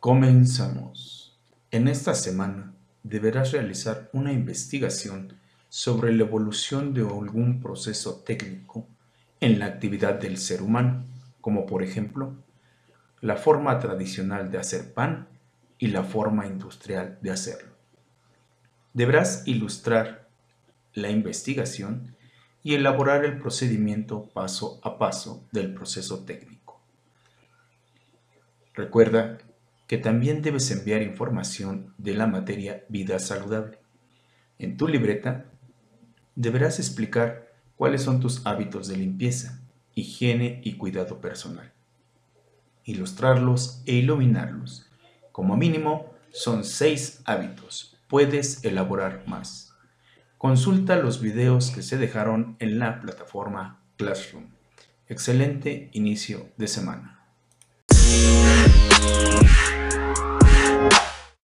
Comenzamos. En esta semana deberás realizar una investigación sobre la evolución de algún proceso técnico en la actividad del ser humano, como por ejemplo la forma tradicional de hacer pan y la forma industrial de hacerlo. Deberás ilustrar la investigación y elaborar el procedimiento paso a paso del proceso técnico. Recuerda que también debes enviar información de la materia vida saludable. En tu libreta deberás explicar cuáles son tus hábitos de limpieza, higiene y cuidado personal. Ilustrarlos e iluminarlos. Como mínimo, son seis hábitos. Puedes elaborar más. Consulta los videos que se dejaron en la plataforma Classroom. Excelente inicio de semana.